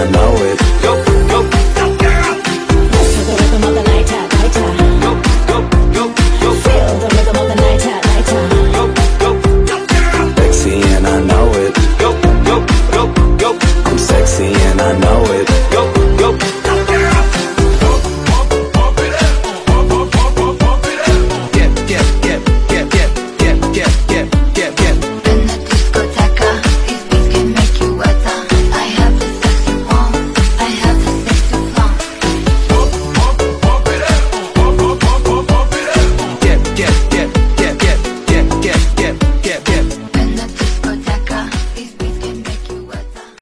I know it. Your